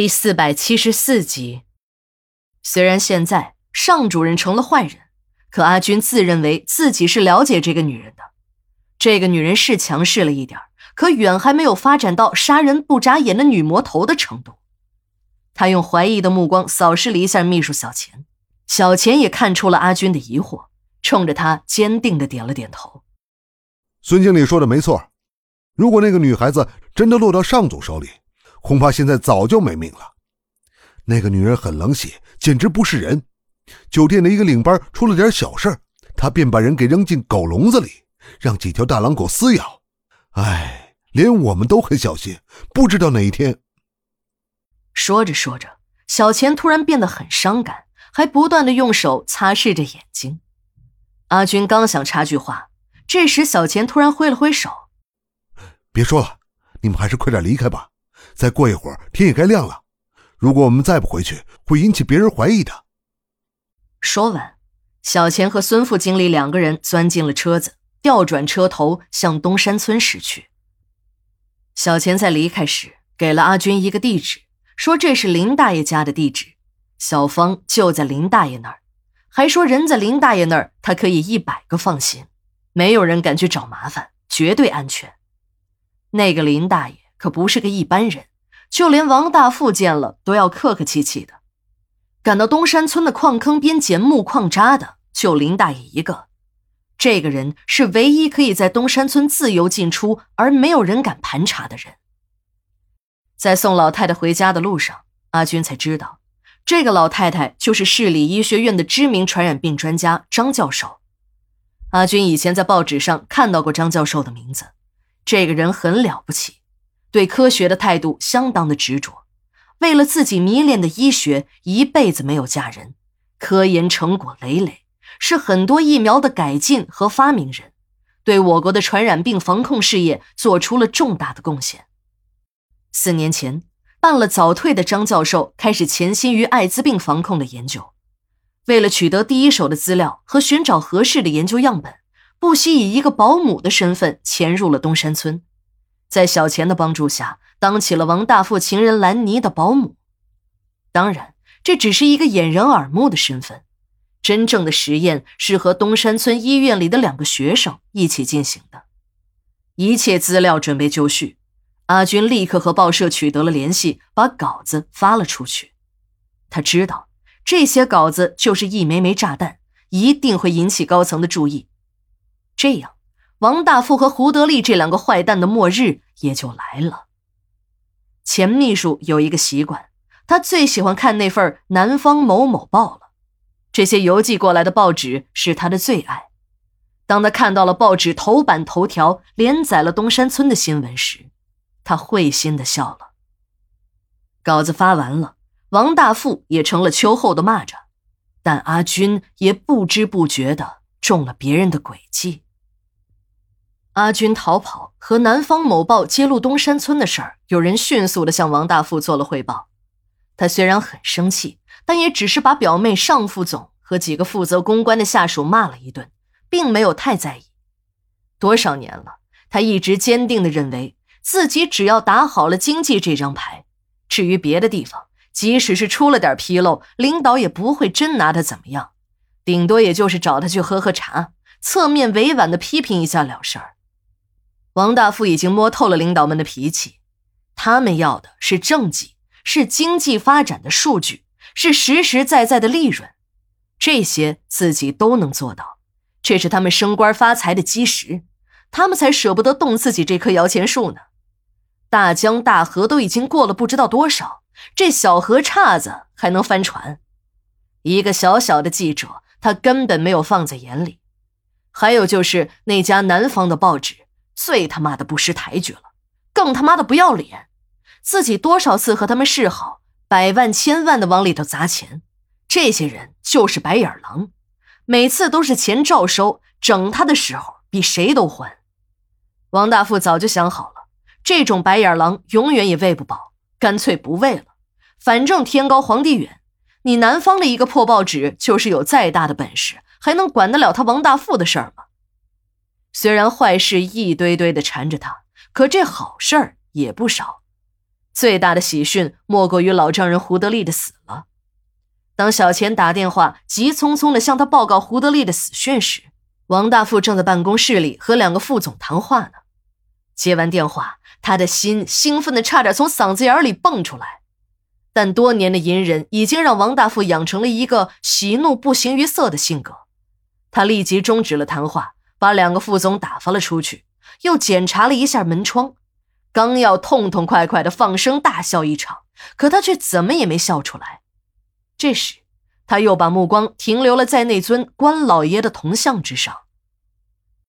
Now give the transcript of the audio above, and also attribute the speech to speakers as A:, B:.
A: 第四百七十四集。虽然现在尚主任成了坏人，可阿军自认为自己是了解这个女人的。这个女人是强势了一点可远还没有发展到杀人不眨眼的女魔头的程度。他用怀疑的目光扫视了一下秘书小钱，小钱也看出了阿军的疑惑，冲着他坚定的点了点头。
B: 孙经理说的没错，如果那个女孩子真的落到尚总手里。恐怕现在早就没命了。那个女人很冷血，简直不是人。酒店的一个领班出了点小事，她便把人给扔进狗笼子里，让几条大狼狗撕咬。唉，连我们都很小心，不知道哪一天。
A: 说着说着，小钱突然变得很伤感，还不断的用手擦拭着眼睛。阿军刚想插句话，这时小钱突然挥了挥手：“
B: 别说了，你们还是快点离开吧。”再过一会儿，天也该亮了。如果我们再不回去，会引起别人怀疑的。
A: 说完，小钱和孙副经理两个人钻进了车子，调转车头向东山村驶去。小钱在离开时给了阿军一个地址，说这是林大爷家的地址，小芳就在林大爷那儿，还说人在林大爷那儿，他可以一百个放心，没有人敢去找麻烦，绝对安全。那个林大爷。可不是个一般人，就连王大富见了都要客客气气的。赶到东山村的矿坑边捡木矿渣的，就林大爷一个。这个人是唯一可以在东山村自由进出而没有人敢盘查的人。在送老太太回家的路上，阿军才知道，这个老太太就是市里医学院的知名传染病专家张教授。阿军以前在报纸上看到过张教授的名字，这个人很了不起。对科学的态度相当的执着，为了自己迷恋的医学，一辈子没有嫁人，科研成果累累，是很多疫苗的改进和发明人，对我国的传染病防控事业做出了重大的贡献。四年前，办了早退的张教授开始潜心于艾滋病防控的研究，为了取得第一手的资料和寻找合适的研究样本，不惜以一个保姆的身份潜入了东山村。在小钱的帮助下，当起了王大富情人兰妮的保姆。当然，这只是一个掩人耳目的身份。真正的实验是和东山村医院里的两个学生一起进行的。一切资料准备就绪，阿军立刻和报社取得了联系，把稿子发了出去。他知道这些稿子就是一枚枚炸弹，一定会引起高层的注意。这样。王大富和胡德利这两个坏蛋的末日也就来了。钱秘书有一个习惯，他最喜欢看那份《南方某某报》了。这些邮寄过来的报纸是他的最爱。当他看到了报纸头版头条连载了东山村的新闻时，他会心的笑了。稿子发完了，王大富也成了秋后的蚂蚱，但阿军也不知不觉的中了别人的诡计。阿军逃跑和南方某报揭露东山村的事儿，有人迅速的向王大富做了汇报。他虽然很生气，但也只是把表妹尚副总和几个负责公关的下属骂了一顿，并没有太在意。多少年了，他一直坚定的认为自己只要打好了经济这张牌，至于别的地方，即使是出了点纰漏，领导也不会真拿他怎么样，顶多也就是找他去喝喝茶，侧面委婉的批评一下了事儿。王大富已经摸透了领导们的脾气，他们要的是政绩，是经济发展的数据，是实实在在的利润，这些自己都能做到，这是他们升官发财的基石，他们才舍不得动自己这棵摇钱树呢。大江大河都已经过了不知道多少，这小河岔子还能翻船？一个小小的记者，他根本没有放在眼里。还有就是那家南方的报纸。最他妈的不识抬举了，更他妈的不要脸！自己多少次和他们示好，百万千万的往里头砸钱，这些人就是白眼狼，每次都是钱照收，整他的时候比谁都欢。王大富早就想好了，这种白眼狼永远也喂不饱，干脆不喂了。反正天高皇帝远，你南方的一个破报纸，就是有再大的本事，还能管得了他王大富的事儿吗？虽然坏事一堆堆的缠着他，可这好事儿也不少。最大的喜讯莫过于老丈人胡德利的死了。当小钱打电话急匆匆地向他报告胡德利的死讯时，王大富正在办公室里和两个副总谈话呢。接完电话，他的心兴奋的差点从嗓子眼里蹦出来。但多年的隐忍已经让王大富养成了一个喜怒不形于色的性格。他立即终止了谈话，把两个副总打发了出去，又检查了一下门窗，刚要痛痛快快的放声大笑一场，可他却怎么也没笑出来。这时，他又把目光停留了在那尊关老爷的铜像之上。